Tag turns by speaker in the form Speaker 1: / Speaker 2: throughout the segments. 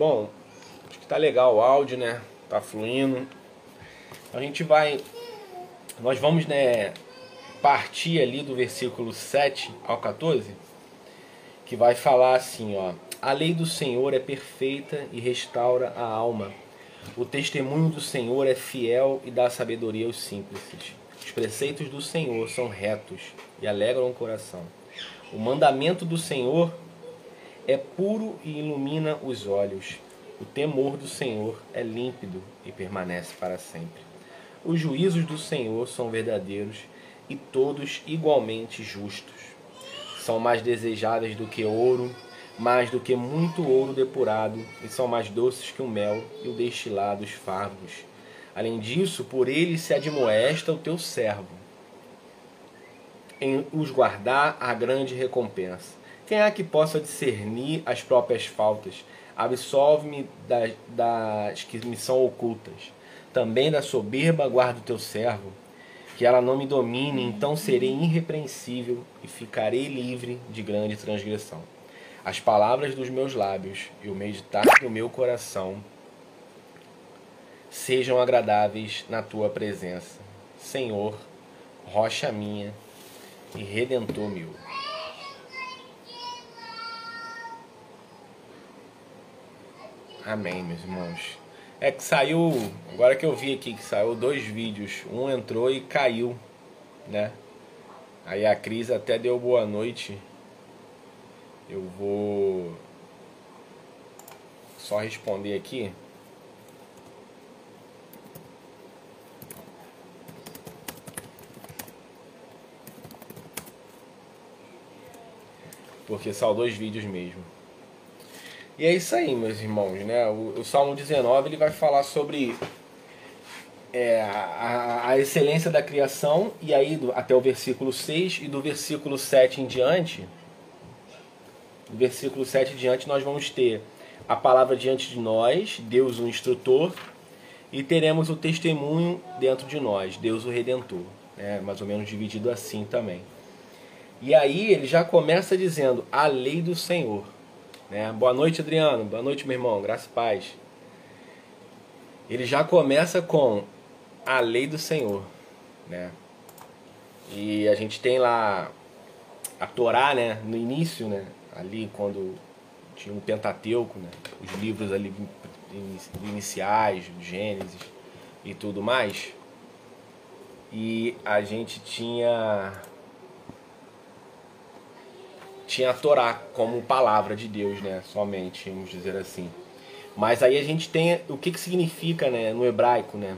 Speaker 1: Bom, acho que tá legal o áudio, né? Tá fluindo. A gente vai. Nós vamos, né? Partir ali do versículo 7 ao 14, que vai falar assim, ó. A lei do Senhor é perfeita e restaura a alma. O testemunho do Senhor é fiel e dá sabedoria aos simples. Os preceitos do Senhor são retos e alegram o coração. O mandamento do Senhor é puro e ilumina os olhos. O temor do Senhor é límpido e permanece para sempre. Os juízos do Senhor são verdadeiros e todos igualmente justos. São mais desejáveis do que ouro, mais do que muito ouro depurado, e são mais doces que o mel e o destilado dos favos. Além disso, por ele se admoesta o teu servo, em os guardar a grande recompensa. Quem há que possa discernir as próprias faltas? Absolve-me das, das que me são ocultas. Também da soberba guarda o teu servo, que ela não me domine, então serei irrepreensível e ficarei livre de grande transgressão. As palavras dos meus lábios e o meditar do meu coração sejam agradáveis na tua presença, Senhor, rocha minha e redentor meu. Amém, meus irmãos. É que saiu, agora que eu vi aqui que saiu dois vídeos, um entrou e caiu, né? Aí a Cris até deu boa noite. Eu vou só responder aqui. Porque são dois vídeos mesmo. E é isso aí, meus irmãos, né? O, o Salmo 19 ele vai falar sobre é, a, a, excelência da criação, e aí do, até o versículo 6, e do versículo 7 em diante, do versículo 7 em diante, nós vamos ter a palavra diante de nós, Deus o instrutor, e teremos o testemunho dentro de nós, Deus o redentor. Né? Mais ou menos dividido assim também. E aí ele já começa dizendo a lei do Senhor. Né? Boa noite, Adriano. Boa noite, meu irmão. Graça e paz. Ele já começa com a lei do Senhor, né? E a gente tem lá a Torá, né? No início, né? Ali quando tinha um Pentateuco, né? Os livros ali iniciais, Gênesis e tudo mais. E a gente tinha tinha a Torá como palavra de Deus, né? Somente, vamos dizer assim. Mas aí a gente tem o que, que significa, né, no hebraico, né?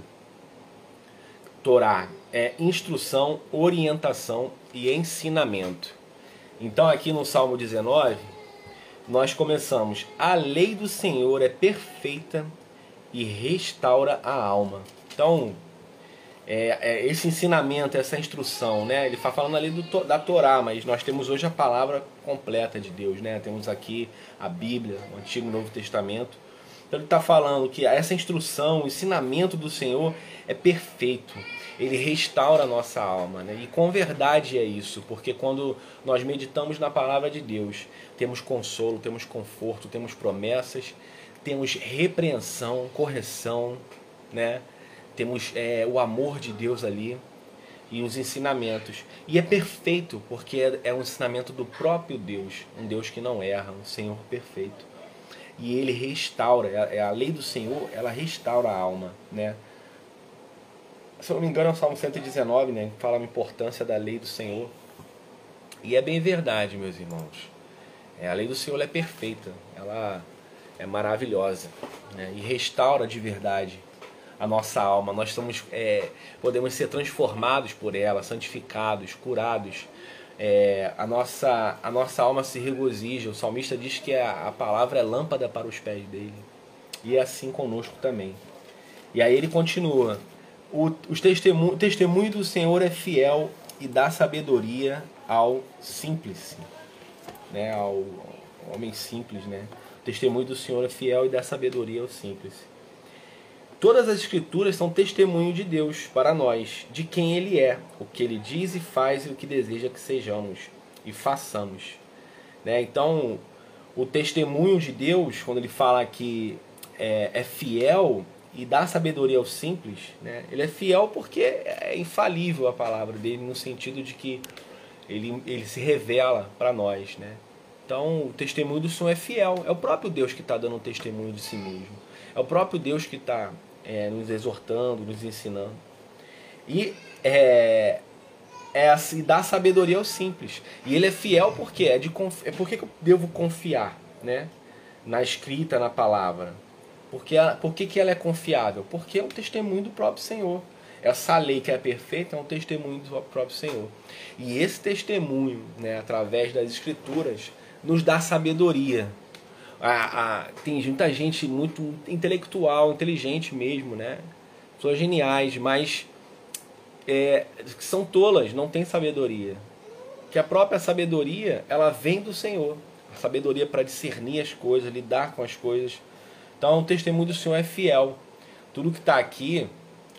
Speaker 1: Torá é instrução, orientação e ensinamento. Então aqui no Salmo 19, nós começamos: A lei do Senhor é perfeita e restaura a alma. Então, é, é, esse ensinamento, essa instrução, né? Ele está falando ali do, da Torá, mas nós temos hoje a palavra completa de Deus, né? Temos aqui a Bíblia, o Antigo e Novo Testamento. Então ele está falando que essa instrução, o ensinamento do Senhor é perfeito. Ele restaura a nossa alma, né? E com verdade é isso, porque quando nós meditamos na palavra de Deus, temos consolo, temos conforto, temos promessas, temos repreensão, correção, né? Temos é, o amor de Deus ali e os ensinamentos. E é perfeito, porque é, é um ensinamento do próprio Deus, um Deus que não erra, um Senhor perfeito. E ele restaura, é, é a lei do Senhor, ela restaura a alma, né? Se eu não me engano, é o Salmo 119, né, que fala a importância da lei do Senhor. E é bem verdade, meus irmãos. É, a lei do Senhor é perfeita, ela é maravilhosa né, e restaura de verdade a nossa alma. Nós somos, é, podemos ser transformados por ela, santificados, curados. É, a, nossa, a nossa alma se regozija. O salmista diz que a, a palavra é lâmpada para os pés dele. E é assim conosco também. E aí ele continua: o, os testemunho, o testemunho do Senhor é fiel e dá sabedoria ao simples, né? ao, ao homem simples. Né? O testemunho do Senhor é fiel e dá sabedoria ao simples. Todas as escrituras são testemunho de Deus para nós, de quem Ele é, o que Ele diz e faz e o que deseja que sejamos e façamos. Né? Então, o testemunho de Deus, quando ele fala que é, é fiel e dá sabedoria ao simples, né? ele é fiel porque é infalível a palavra dele, no sentido de que ele, ele se revela para nós. Né? Então, o testemunho do Senhor é fiel. É o próprio Deus que está dando um testemunho de si mesmo. É o próprio Deus que está é, nos exortando, nos ensinando. E é, é assim, dá sabedoria ao simples. E ele é fiel porque é de é porque eu devo confiar, né? Na escrita, na palavra. Porque por que, que ela é confiável? Porque é um testemunho do próprio Senhor. Essa lei que é perfeita é um testemunho do próprio Senhor. E esse testemunho, né, através das escrituras, nos dá sabedoria. A, a, tem muita gente muito intelectual, inteligente mesmo, né? Pessoas geniais, mas é, são tolas, não têm sabedoria. Que a própria sabedoria, ela vem do Senhor. A sabedoria para discernir as coisas, lidar com as coisas. Então, o testemunho do Senhor é fiel. Tudo que está aqui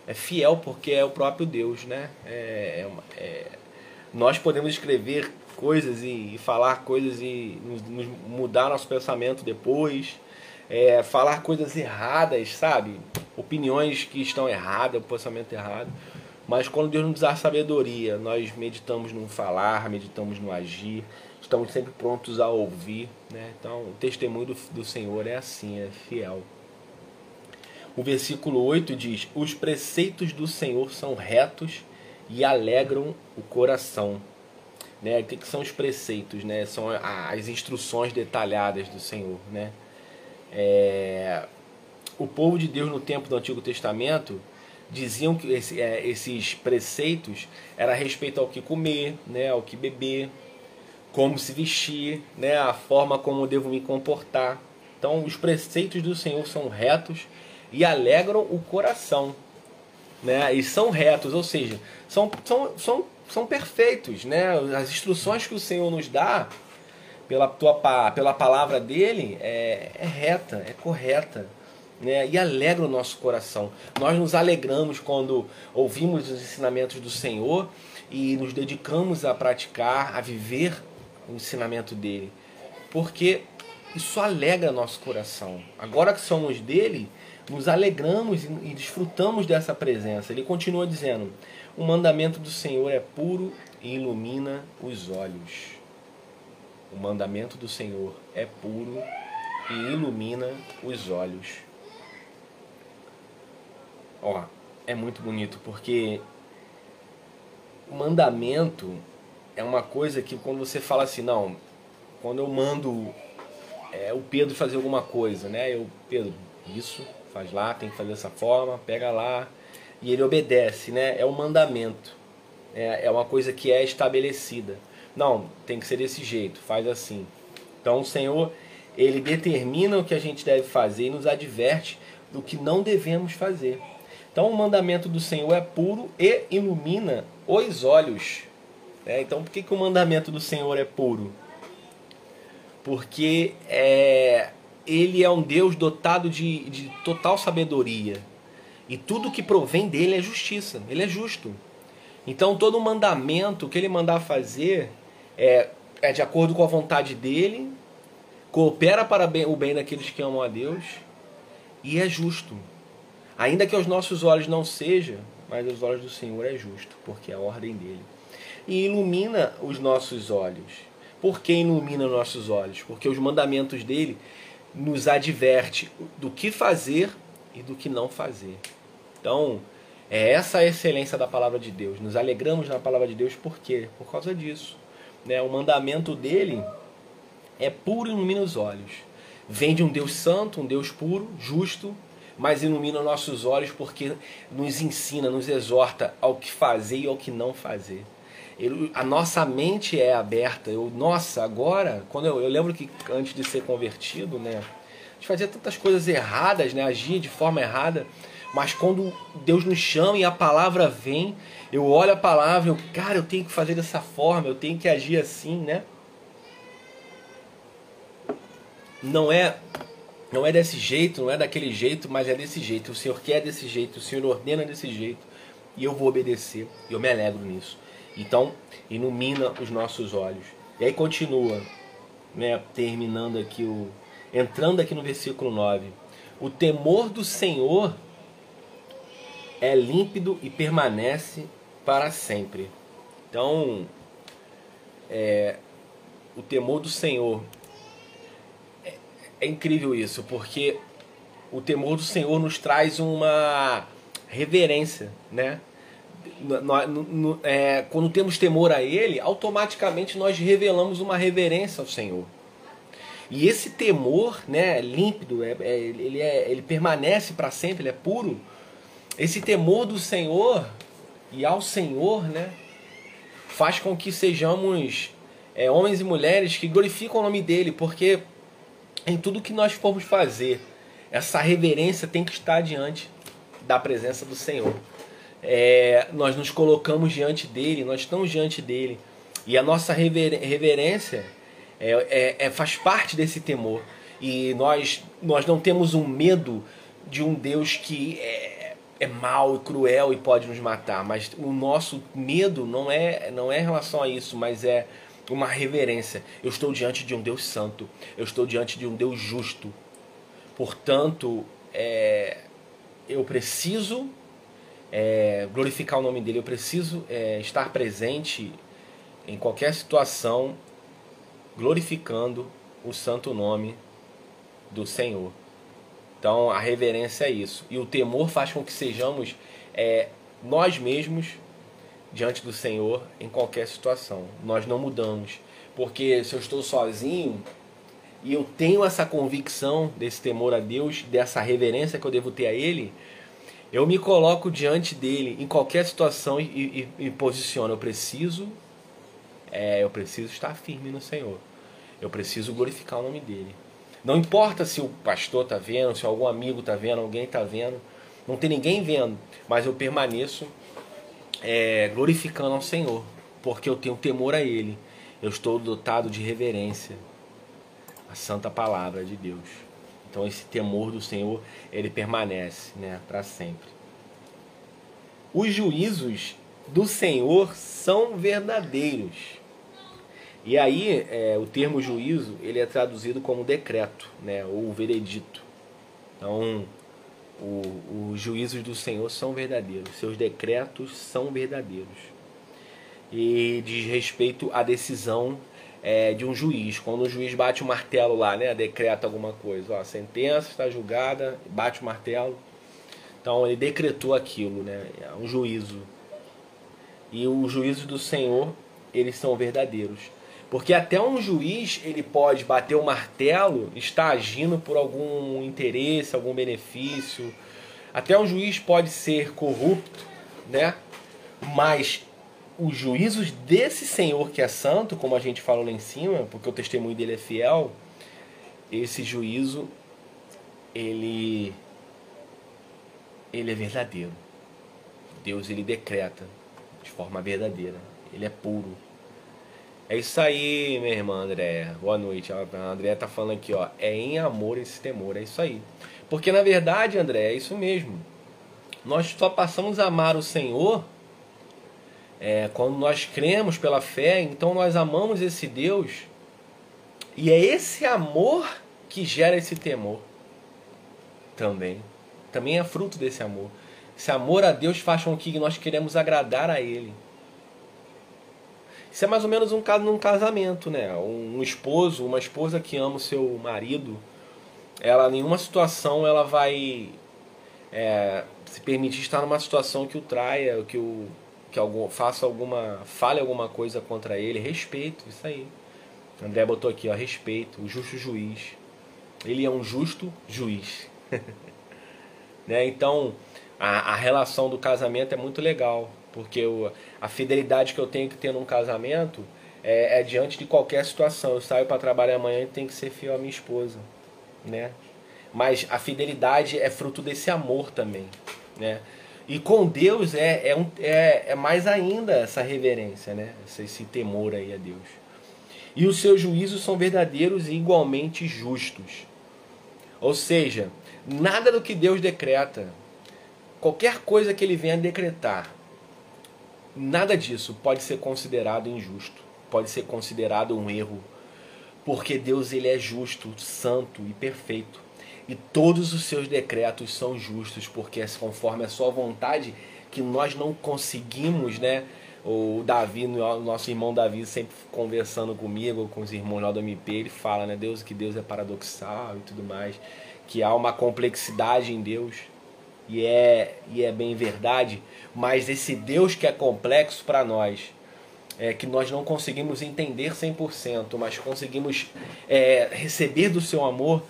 Speaker 1: é fiel porque é o próprio Deus, né? É, é, é, nós podemos escrever coisas e, e falar coisas e nos, nos mudar nosso pensamento depois, é, falar coisas erradas, sabe? Opiniões que estão erradas, o pensamento errado. Mas quando Deus nos dá sabedoria, nós meditamos no falar, meditamos no agir, estamos sempre prontos a ouvir. Né? Então, o testemunho do, do Senhor é assim, é fiel. O versículo 8 diz: Os preceitos do Senhor são retos e alegram o coração. Né? O que, são os preceitos? Né? São as instruções detalhadas do Senhor. Né? É... O povo de Deus no tempo do Antigo Testamento diziam que esse, é, esses preceitos era a respeito ao que comer, né, ao que beber, como se vestir, né, a forma como devo me comportar. Então, os preceitos do Senhor são retos e alegram o coração, né? E são retos, ou seja, são, são, são, são perfeitos, né? As instruções que o Senhor nos dá pela tua pela palavra dele é, é reta, é correta né, e alegra o nosso coração. Nós nos alegramos quando ouvimos os ensinamentos do Senhor e nos dedicamos a praticar, a viver o ensinamento dele, porque isso alegra nosso coração. Agora que somos dele, nos alegramos e desfrutamos dessa presença. Ele continua dizendo: O mandamento do Senhor é puro e ilumina os olhos. O mandamento do Senhor é puro e ilumina os olhos. Ó, é muito bonito porque o mandamento é uma coisa que quando você fala assim, não, quando eu mando é, o Pedro fazer alguma coisa, né? Eu, Pedro, isso, faz lá, tem que fazer dessa forma, pega lá, e ele obedece, né? É um mandamento, é, é uma coisa que é estabelecida. Não, tem que ser desse jeito, faz assim. Então o Senhor, ele determina o que a gente deve fazer e nos adverte do que não devemos fazer. Então o mandamento do Senhor é puro e ilumina os olhos. É, então por que, que o mandamento do Senhor é puro? Porque é, ele é um Deus dotado de, de total sabedoria. E tudo que provém dele é justiça. Ele é justo. Então todo mandamento que ele mandar fazer é, é de acordo com a vontade dele, coopera para o bem daqueles que amam a Deus e é justo. Ainda que aos nossos olhos não seja, mas aos olhos do Senhor é justo, porque é a ordem dele. E ilumina os nossos olhos. Por que ilumina nossos olhos? Porque os mandamentos dele nos adverte do que fazer e do que não fazer. Então, é essa a excelência da palavra de Deus. Nos alegramos na palavra de Deus por quê? Por causa disso. Né? O mandamento dele é puro e ilumina os olhos. Vem de um Deus santo, um Deus puro, justo, mas ilumina nossos olhos porque nos ensina, nos exorta ao que fazer e ao que não fazer. Ele, a nossa mente é aberta. Eu, nossa, agora, quando eu, eu lembro que antes de ser convertido, né, a gente fazia tantas coisas erradas, né, agia de forma errada, mas quando Deus nos chama e a palavra vem, eu olho a palavra, eu, cara, eu tenho que fazer dessa forma, eu tenho que agir assim, né? Não é não é desse jeito, não é daquele jeito, mas é desse jeito. O Senhor quer desse jeito, o Senhor ordena desse jeito. E eu vou obedecer. E eu me alegro nisso. Então, ilumina os nossos olhos. E aí continua. né, terminando aqui o entrando aqui no versículo 9. O temor do Senhor é límpido e permanece para sempre. Então, é, o temor do Senhor é, é incrível isso, porque o temor do Senhor nos traz uma reverência, né? No, no, é, quando temos temor a Ele, automaticamente nós revelamos uma reverência ao Senhor. E esse temor, né, límpido, é, é, ele, é, ele permanece para sempre, ele é puro. Esse temor do Senhor e ao Senhor, né, faz com que sejamos é, homens e mulheres que glorificam o nome dele, porque em tudo que nós formos fazer, essa reverência tem que estar diante da presença do Senhor. É, nós nos colocamos diante dele, nós estamos diante dele, e a nossa reverência é, é, é, faz parte desse temor. E nós, nós não temos um medo de um Deus que é, é mau e cruel e pode nos matar, mas o nosso medo não é, não é em relação a isso, mas é uma reverência. Eu estou diante de um Deus santo, eu estou diante de um Deus justo. Portanto, é, eu preciso é, glorificar o nome dele, eu preciso é, estar presente em qualquer situação, glorificando o santo nome do Senhor. Então a reverência é isso. E o temor faz com que sejamos é, nós mesmos diante do Senhor em qualquer situação. Nós não mudamos. Porque se eu estou sozinho e eu tenho essa convicção desse temor a Deus, dessa reverência que eu devo ter a Ele, eu me coloco diante dele em qualquer situação e, e, e posiciono. Eu preciso, é, eu preciso estar firme no Senhor. Eu preciso glorificar o nome dele. Não importa se o pastor está vendo, se algum amigo está vendo, alguém está vendo. Não tem ninguém vendo, mas eu permaneço é, glorificando ao Senhor, porque eu tenho temor a Ele. Eu estou dotado de reverência à santa palavra de Deus. Então esse temor do Senhor ele permanece, né, para sempre. Os juízos do Senhor são verdadeiros. E aí é, o termo juízo ele é traduzido como decreto, né, ou veredito. Então os juízos do Senhor são verdadeiros, seus decretos são verdadeiros. E diz respeito à decisão é, de um juiz. Quando o juiz bate o martelo lá, né, decreta alguma coisa, ó, a sentença está julgada, bate o martelo. Então ele decretou aquilo, né, é um juízo. E os juízos do Senhor, eles são verdadeiros. Porque até um juiz, ele pode bater o martelo, está agindo por algum interesse, algum benefício. Até um juiz pode ser corrupto, né? Mas os juízos desse Senhor que é santo, como a gente falou lá em cima, porque o testemunho dele é fiel, esse juízo ele ele é verdadeiro. Deus ele decreta de forma verdadeira. Ele é puro. É isso aí, minha irmã André. Boa noite. A André tá falando aqui, ó. É em amor esse temor. É isso aí. Porque na verdade, André, é isso mesmo. Nós só passamos a amar o Senhor é, quando nós cremos pela fé, então nós amamos esse Deus, e é esse amor que gera esse temor também. Também é fruto desse amor. Esse amor a Deus faz com que nós queremos agradar a Ele. Isso é mais ou menos um caso num casamento, né? Um esposo, uma esposa que ama o seu marido, ela em nenhuma situação ela vai é, se permitir estar numa situação que o traia, que o que algum, faça alguma, fale alguma coisa contra ele, respeito, isso aí. André botou aqui, ó, respeito, o justo juiz. Ele é um justo juiz. né? Então, a, a relação do casamento é muito legal, porque o, a fidelidade que eu tenho que ter num casamento é, é diante de qualquer situação. Eu saio para trabalhar amanhã e tenho que ser fiel à minha esposa, né? Mas a fidelidade é fruto desse amor também, né? E com Deus é, é, um, é, é mais ainda essa reverência, né? Esse, esse temor aí a Deus. E os seus juízos são verdadeiros e igualmente justos. Ou seja, nada do que Deus decreta, qualquer coisa que ele venha decretar, nada disso pode ser considerado injusto, pode ser considerado um erro, porque Deus ele é justo, santo e perfeito. E todos os seus decretos são justos, porque é conforme a sua vontade que nós não conseguimos, né? O Davi, nosso irmão Davi, sempre conversando comigo, com os irmãos lá do MP, ele fala, né? Deus, que Deus é paradoxal e tudo mais, que há uma complexidade em Deus, e é, e é bem verdade, mas esse Deus que é complexo para nós, é, que nós não conseguimos entender 100%, mas conseguimos é, receber do seu amor,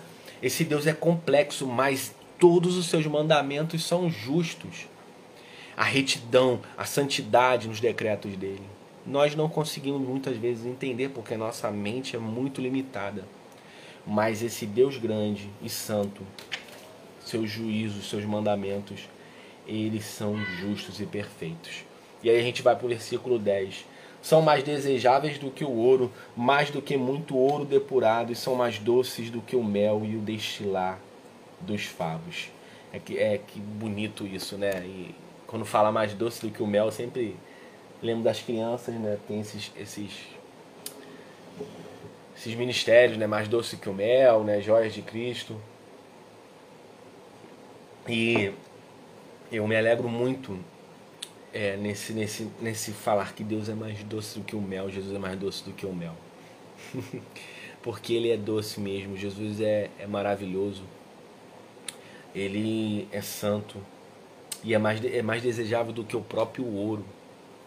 Speaker 1: esse Deus é complexo, mas todos os seus mandamentos são justos a retidão, a santidade nos decretos dele. Nós não conseguimos muitas vezes entender porque nossa mente é muito limitada. Mas esse Deus grande e santo, seus juízos, seus mandamentos, eles são justos e perfeitos. E aí a gente vai para o versículo 10. São mais desejáveis do que o ouro, mais do que muito ouro depurado, e são mais doces do que o mel e o destilar dos favos. É que, é que bonito isso, né? E quando fala mais doce do que o mel, sempre lembro das crianças, né? Tem esses, esses, esses ministérios, né? Mais doce que o mel, né? Joias de Cristo. E eu me alegro muito é, nesse, nesse, nesse falar que Deus é mais doce do que o mel, Jesus é mais doce do que o mel. Porque ele é doce mesmo, Jesus é, é maravilhoso, ele é santo, e é mais, é mais desejável do que o próprio ouro.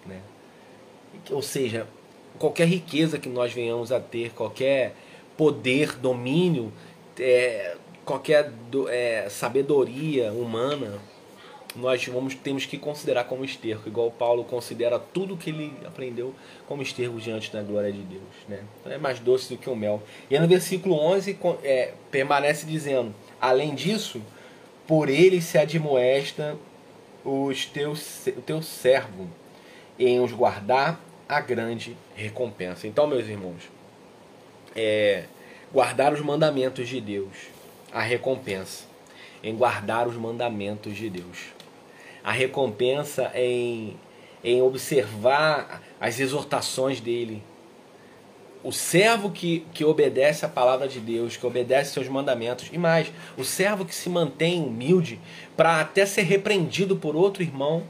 Speaker 1: Né? Ou seja, qualquer riqueza que nós venhamos a ter, qualquer poder, domínio, é, qualquer é, sabedoria humana, nós vamos, temos que considerar como esterco, igual Paulo considera tudo que ele aprendeu como esterco diante da glória de Deus. Né? Então é mais doce do que o mel. E no versículo 11 é, permanece dizendo: Além disso, por ele se admoesta os teus, o teu servo em os guardar a grande recompensa. Então, meus irmãos, é, guardar os mandamentos de Deus, a recompensa em guardar os mandamentos de Deus. A recompensa em, em observar as exortações dele, o servo que, que obedece a palavra de Deus, que obedece seus mandamentos, e mais, o servo que se mantém humilde para até ser repreendido por outro irmão,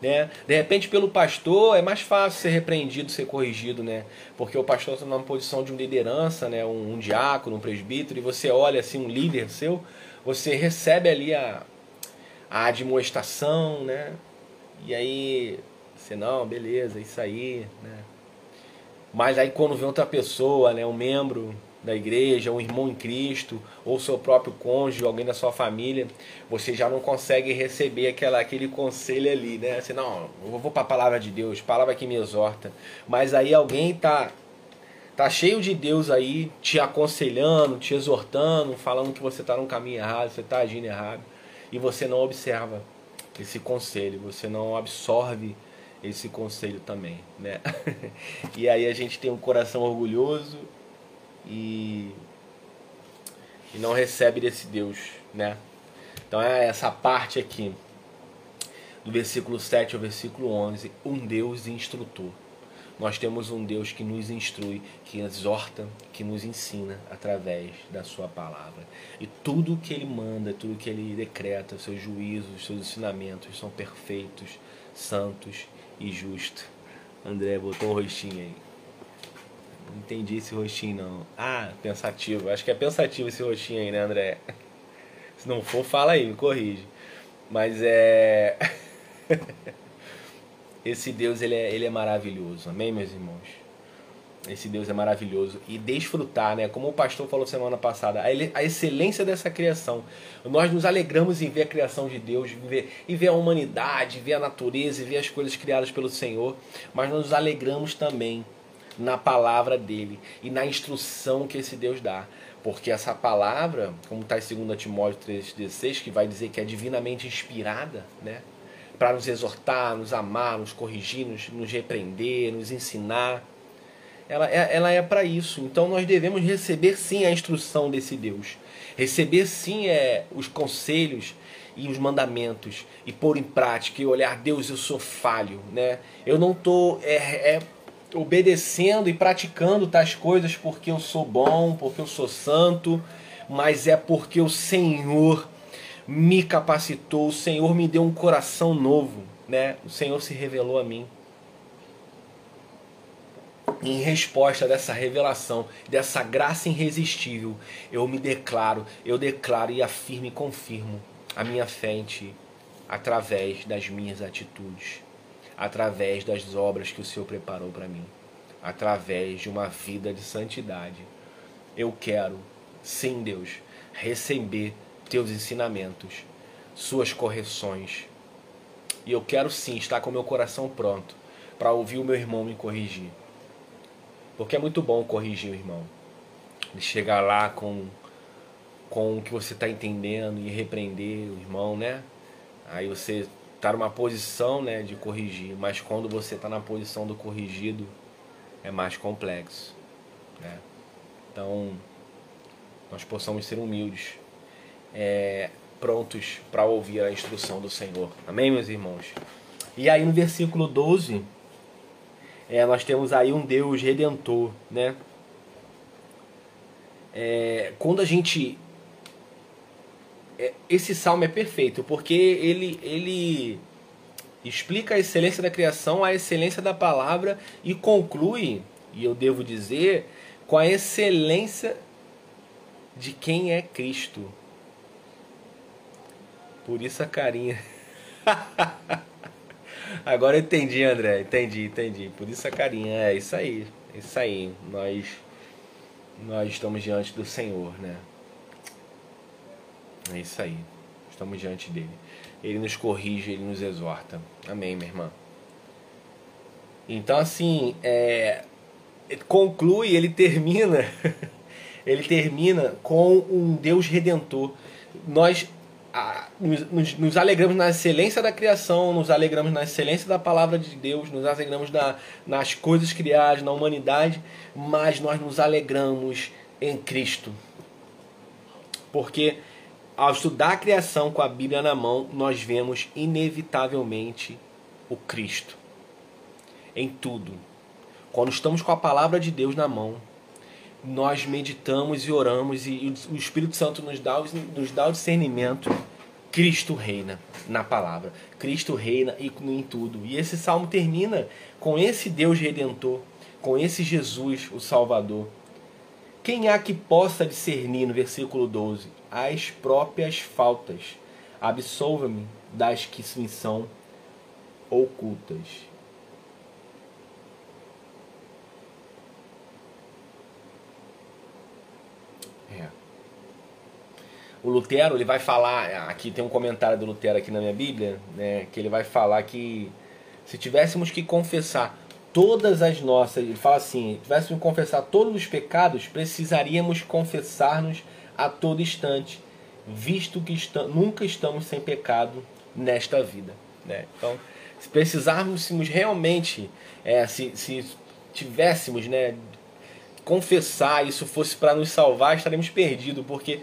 Speaker 1: né? De repente, pelo pastor, é mais fácil ser repreendido, ser corrigido, né? Porque o pastor está numa posição de liderança, né? Um, um diácono, um presbítero, e você olha assim, um líder seu, você recebe ali a, a admoestação, né? E aí, você, não, beleza, isso aí, né? Mas aí quando vem outra pessoa, né, um membro da igreja, um irmão em Cristo, ou seu próprio cônjuge, alguém da sua família, você já não consegue receber aquela, aquele conselho ali, né? Assim, não, eu vou para a palavra de Deus, palavra que me exorta. Mas aí alguém tá tá cheio de Deus aí te aconselhando, te exortando, falando que você está no caminho errado, você está agindo errado, e você não observa esse conselho, você não absorve esse conselho também, né? e aí a gente tem um coração orgulhoso e, e não recebe desse Deus, né? Então é essa parte aqui do versículo 7 ao versículo 11, um Deus instrutor. Nós temos um Deus que nos instrui, que exorta, que nos ensina através da sua palavra. E tudo que ele manda, tudo que ele decreta, seus juízos, seus ensinamentos são perfeitos, santos e justo. André botou um rostinho aí. Não entendi esse rostinho não. Ah, pensativo. Acho que é pensativo esse rostinho aí, né, André? Se não for, fala aí, me corrige. Mas é. esse Deus ele é, ele é maravilhoso. Amém, meus irmãos? Esse Deus é maravilhoso. E desfrutar, né? Como o pastor falou semana passada, a excelência dessa criação. Nós nos alegramos em ver a criação de Deus, em ver, em ver a humanidade, ver a natureza, ver as coisas criadas pelo Senhor. Mas nós nos alegramos também na palavra dele e na instrução que esse Deus dá. Porque essa palavra, como está em 2 Timóteo 3,16, que vai dizer que é divinamente inspirada, né? Para nos exortar, nos amar, nos corrigir, nos, nos repreender, nos ensinar ela é, ela é para isso. Então nós devemos receber sim a instrução desse Deus. Receber sim é, os conselhos e os mandamentos e pôr em prática e olhar, Deus, eu sou falho, né? Eu não tô é, é obedecendo e praticando tais coisas porque eu sou bom, porque eu sou santo, mas é porque o Senhor me capacitou, o Senhor me deu um coração novo, né? O Senhor se revelou a mim. Em resposta dessa revelação, dessa graça irresistível, eu me declaro, eu declaro e afirmo e confirmo a minha fé em Ti, através das minhas atitudes através das obras que o Senhor preparou para mim, através de uma vida de santidade. Eu quero, sim, Deus, receber teus ensinamentos, suas correções. E eu quero sim estar com meu coração pronto para ouvir o meu irmão me corrigir. Porque é muito bom corrigir o irmão. Ele chegar lá com, com o que você está entendendo e repreender o irmão, né? Aí você tá numa posição né, de corrigir, mas quando você está na posição do corrigido é mais complexo. Né? Então, nós possamos ser humildes, é, prontos para ouvir a instrução do Senhor. Amém, meus irmãos? E aí no versículo 12, é, nós temos aí um Deus redentor, né? É, quando a gente é, esse salmo é perfeito, porque ele, ele explica a excelência da criação, a excelência da palavra e conclui, e eu devo dizer, com a excelência de quem é Cristo. Por isso a carinha. Agora eu entendi, André. Entendi, entendi. Por isso a carinha. É isso aí. É isso aí. Nós, nós estamos diante do Senhor, né? É isso aí. Estamos diante dele. Ele nos corrige, ele nos exorta. Amém, minha irmã. Então, assim, é, conclui, ele termina, ele termina com um Deus redentor. Nós a, nos, nos, alegramos na excelência da criação, nos alegramos na excelência da palavra de Deus, nos alegramos na, nas coisas criadas, na humanidade, mas nós nos alegramos em Cristo. Porque ao estudar a criação com a Bíblia na mão, nós vemos inevitavelmente o Cristo em tudo. Quando estamos com a palavra de Deus na mão, nós meditamos e oramos e o Espírito Santo nos dá, nos dá o discernimento. Cristo reina na palavra. Cristo reina em tudo. E esse salmo termina com esse Deus redentor, com esse Jesus, o Salvador. Quem há que possa discernir, no versículo 12, as próprias faltas. Absolva-me das que me são ocultas. O Lutero ele vai falar, aqui tem um comentário do Lutero aqui na minha Bíblia, né, que ele vai falar que se tivéssemos que confessar todas as nossas, ele fala assim, se tivéssemos que confessar todos os pecados, precisaríamos confessar-nos a todo instante, visto que nunca estamos sem pecado nesta vida. Né? Então, se precisarmos realmente, é, se, se tivéssemos, né, confessar, isso fosse para nos salvar, estaremos perdidos, porque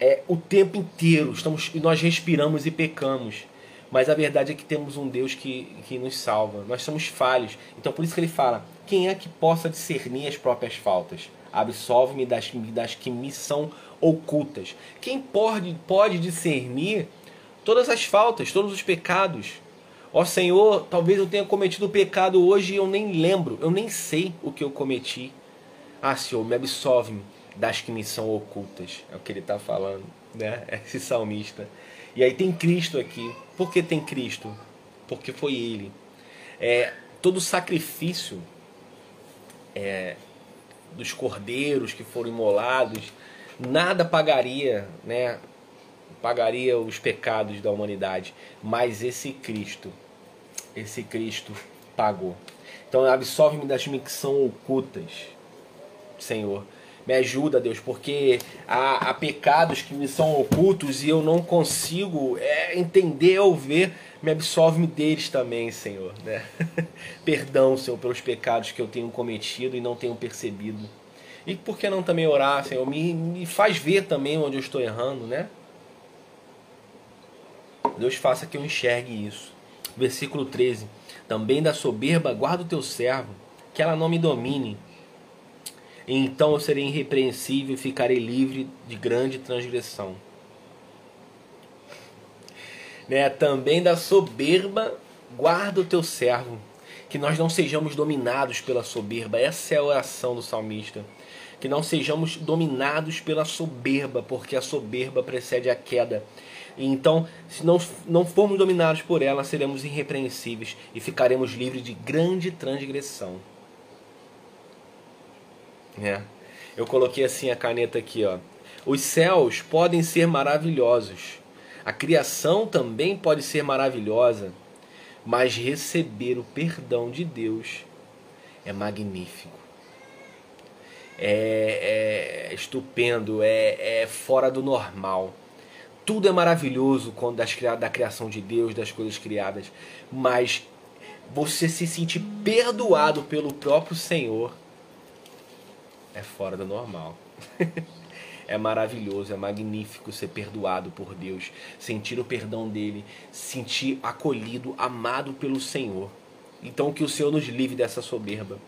Speaker 1: é o tempo inteiro estamos, nós respiramos e pecamos. Mas a verdade é que temos um Deus que, que nos salva. Nós somos falhos. Então por isso que ele fala: quem é que possa discernir as próprias faltas? Absolve-me das, das que me são ocultas. Quem pode, pode discernir todas as faltas, todos os pecados? Ó Senhor, talvez eu tenha cometido pecado hoje e eu nem lembro, eu nem sei o que eu cometi. Ah, Senhor, me absolve-me das que me são ocultas. É o que ele está falando, né? Esse salmista. E aí tem Cristo aqui. Por que tem Cristo? Porque foi Ele. É, todo sacrifício é, dos cordeiros que foram imolados, nada pagaria, né? Pagaria os pecados da humanidade, mas esse Cristo, esse Cristo pagou. Então absolve-me das minhas que são ocultas, Senhor. Me ajuda, Deus, porque há, há, pecados que me são ocultos e eu não consigo é, entender ou ver. Me absolve-me deles também, Senhor. Né? Perdão, Senhor, pelos pecados que eu tenho cometido e não tenho percebido. E por que não também orar, Senhor? Me, me faz ver também onde eu estou errando, né? Deus faça que eu enxergue isso. Versículo 13. Também da soberba guarda o teu servo que ela não me domine. Então eu serei irrepreensível e ficarei livre de grande transgressão. Né? Também da soberba, guarda o teu servo, que nós não sejamos dominados pela soberba. Essa é a oração do salmista. Que não sejamos dominados pela soberba, porque a soberba precede a queda. Então, se não, não formos dominados por ela, seremos irrepreensíveis e ficaremos livres de grande transgressão. É. Eu coloquei assim a caneta aqui, ó. Os céus podem ser maravilhosos. A criação também pode ser maravilhosa, mas receber o perdão de Deus é magnífico. É, é estupendo, é, é fora do normal. Tudo é maravilhoso quando das, da criação de Deus, das coisas criadas, mas você se sentir perdoado pelo próprio Senhor é fora do normal. é maravilhoso, é magnífico ser perdoado por Deus, sentir o perdão dele, sentir acolhido, amado pelo Senhor. Então que o Senhor nos livre dessa soberba,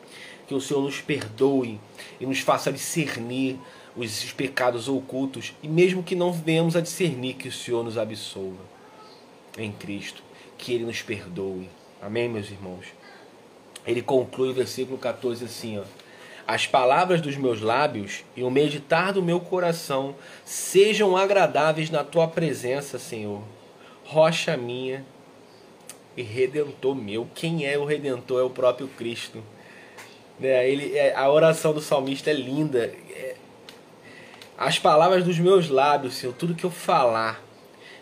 Speaker 1: que o Senhor nos perdoe e nos faça discernir os pecados ocultos e mesmo que não venhamos a discernir que o Senhor nos absolva em Cristo, que Ele nos perdoe. Amém, meus irmãos? Ele conclui o versículo 14 assim, ó. As palavras dos meus lábios e o meditar do meu coração sejam agradáveis na tua presença, Senhor. Rocha minha e redentor meu. Quem é o redentor? É o próprio Cristo. Né? Ele, é, a oração do salmista é linda. É, as palavras dos meus lábios, Senhor, tudo que eu falar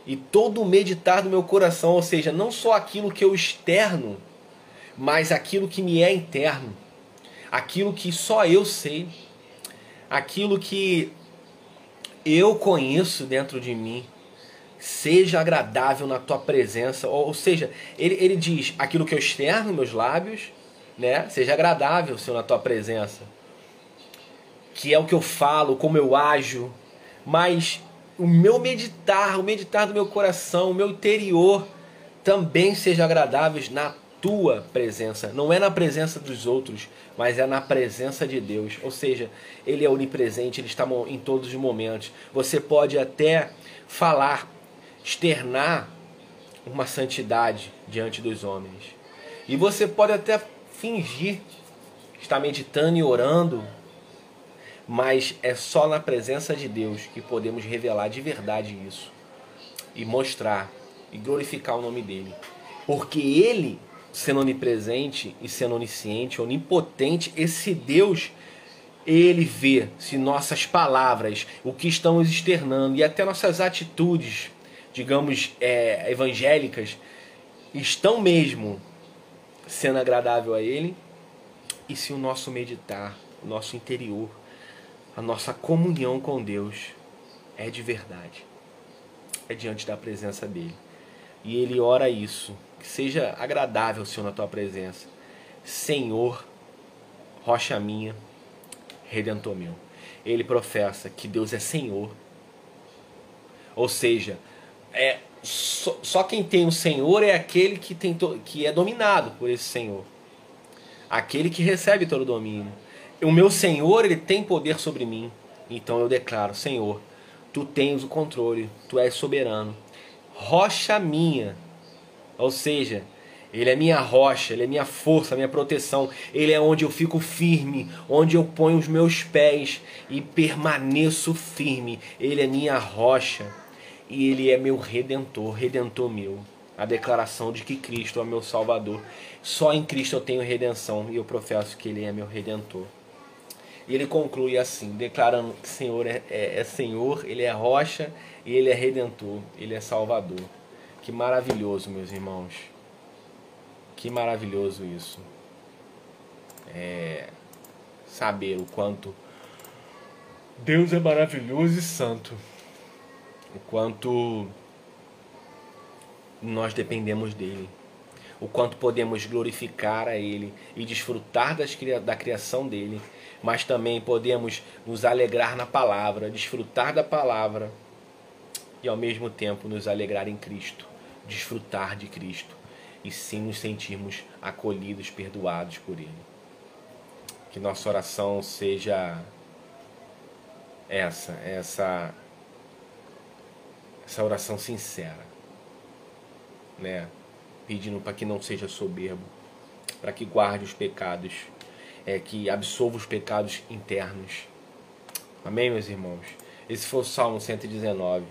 Speaker 1: e todo o meditar do meu coração, ou seja, não só aquilo que eu externo, mas aquilo que me é interno, aquilo que só eu sei, aquilo que eu conheço dentro de mim, seja agradável na tua presença, ou, seja, ele, ele diz aquilo que eu externo, meus lábios, né, seja agradável, Senhor, na tua presença. Que é o que eu falo, como eu ajo, mas o meu meditar, o meditar do meu coração, o meu interior também seja agradáveis na tua presença. Não é na presença dos outros, mas é na presença de Deus. Ou seja, Ele é onipresente, Ele está em todos os momentos. Você pode até falar, externar uma santidade diante dos homens. E você pode até fingir estar meditando e orando mas é só na presença de Deus que podemos revelar de verdade isso e mostrar e glorificar o nome dele. Porque ele, sendo onipresente e sendo onisciente, onipotente, esse Deus, ele vê se nossas palavras, o que estamos externando e até nossas atitudes, digamos, é, evangélicas, estão mesmo sendo agradável a ele e se o nosso meditar, o nosso interior, a nossa comunhão com Deus é de verdade. É diante da presença dele. E ele ora isso, que seja agradável, Senhor, na tua presença. Senhor, rocha minha, redentor meu. Ele professa que Deus é Senhor. Ou seja, é só, só quem tem o Senhor é aquele que, tem to, que é dominado por esse Senhor. Aquele que recebe todo o domínio o meu Senhor, ele tem poder sobre mim. Então eu declaro, Senhor, tu tens o controle, tu és soberano. Rocha minha. Ou seja, ele é minha rocha, ele é minha força, minha proteção. Ele é onde eu fico firme, onde eu ponho os meus pés e permaneço firme. Ele é minha rocha e ele é meu redentor, redentor meu. A declaração de que Cristo é meu Salvador. Só em Cristo eu tenho redenção e eu professo que ele é meu redentor. E ele conclui assim, declarando que Senhor é, é, é Senhor, Ele é rocha e Ele é redentor, Ele é salvador. Que maravilhoso, meus irmãos. Que maravilhoso isso. É saber o quanto Deus é maravilhoso e santo. O quanto nós dependemos dele. O quanto podemos glorificar a ele e desfrutar das, da criação dele mas também podemos nos alegrar na palavra, desfrutar da palavra e ao mesmo tempo nos alegrar em Cristo, desfrutar de Cristo e sim nos sentirmos acolhidos, perdoados por Ele. Que nossa oração seja essa, essa essa oração sincera, né? Pedindo para que não seja soberbo, para que guarde os pecados, é que absolva os pecados internos. Amém, meus irmãos. Esse foi o Salmo 119.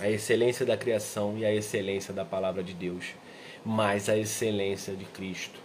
Speaker 1: A excelência da criação e a excelência da palavra de Deus, mais a excelência de Cristo.